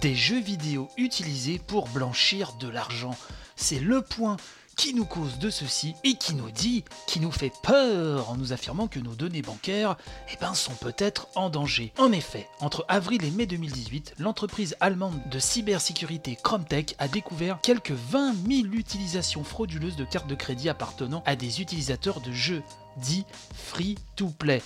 des jeux vidéo utilisés pour blanchir de l'argent. C'est le point qui nous cause de ceci et qui nous dit, qui nous fait peur en nous affirmant que nos données bancaires eh ben, sont peut-être en danger. En effet, entre avril et mai 2018, l'entreprise allemande de cybersécurité Chromtech a découvert quelques 20 000 utilisations frauduleuses de cartes de crédit appartenant à des utilisateurs de jeux dits free-to-play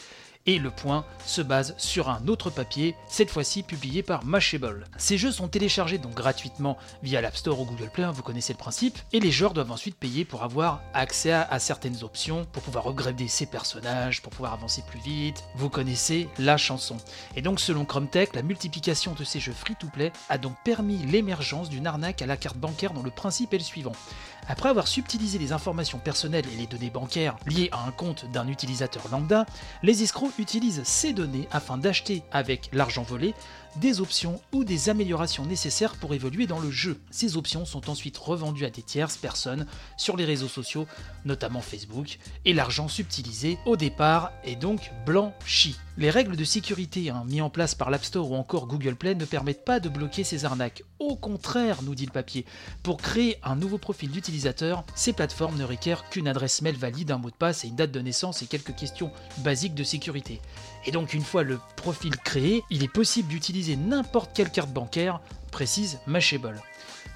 et le point se base sur un autre papier, cette fois-ci publié par Mashable. Ces jeux sont téléchargés donc gratuitement via l'App Store ou Google Play, hein, vous connaissez le principe, et les joueurs doivent ensuite payer pour avoir accès à, certaines options, pour pouvoir upgrader ses personnages, pour pouvoir avancer plus vite, vous connaissez la chanson. Et donc selon Chromtech, la multiplication de ces jeux free-to-play a donc permis l'émergence d'une arnaque à la carte bancaire dont le principe est le suivant. Après avoir subtilisé les informations personnelles et les données bancaires liées à un compte d'un utilisateur lambda, les escrocs utilisent ces données afin d'acheter avec l'argent volé des options ou des améliorations nécessaires pour évoluer dans le jeu. Ces options sont ensuite revendues à des tierces personnes sur les réseaux sociaux, notamment Facebook, et l'argent subtilisé au départ est donc blanchi. Les règles de sécurité hein, mises en place par l'App Store ou encore Google Play ne permettent pas de bloquer ces arnaques. Au contraire, nous dit le papier, pour créer un nouveau profil d'utilisateur, ces plateformes ne requièrent qu'une adresse mail valide, un mot de passe et une date de naissance et quelques questions basiques de sécurité. Et donc une fois le profil créé, il est possible d'utiliser n'importe quelle carte bancaire, précise Mashable.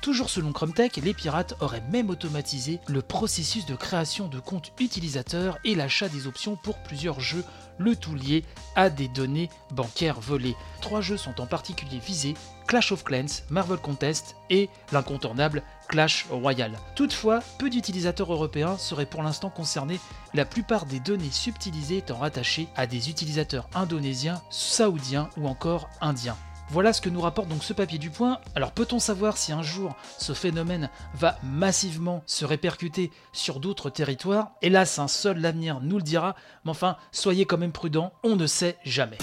Toujours selon Chromtech, les pirates auraient même automatisé le processus de création de comptes utilisateurs et l'achat des options pour plusieurs jeux, le tout lié à des données bancaires volées. Trois jeux sont en particulier visés, Clash of Clans, Marvel Contest et l'incontournable Clash Royale. Toutefois, peu d'utilisateurs européens seraient pour l'instant concernés, la plupart des données subtilisées étant rattachées à des utilisateurs indonésiens, saoudiens ou encore indiens. Voilà ce que nous rapporte donc ce papier du point. Alors peut-on savoir si un jour ce phénomène va massivement se répercuter sur d'autres territoires? Hélas, un seul l'avenir nous le dira, mais enfin, soyez quand même prudents, on ne sait jamais.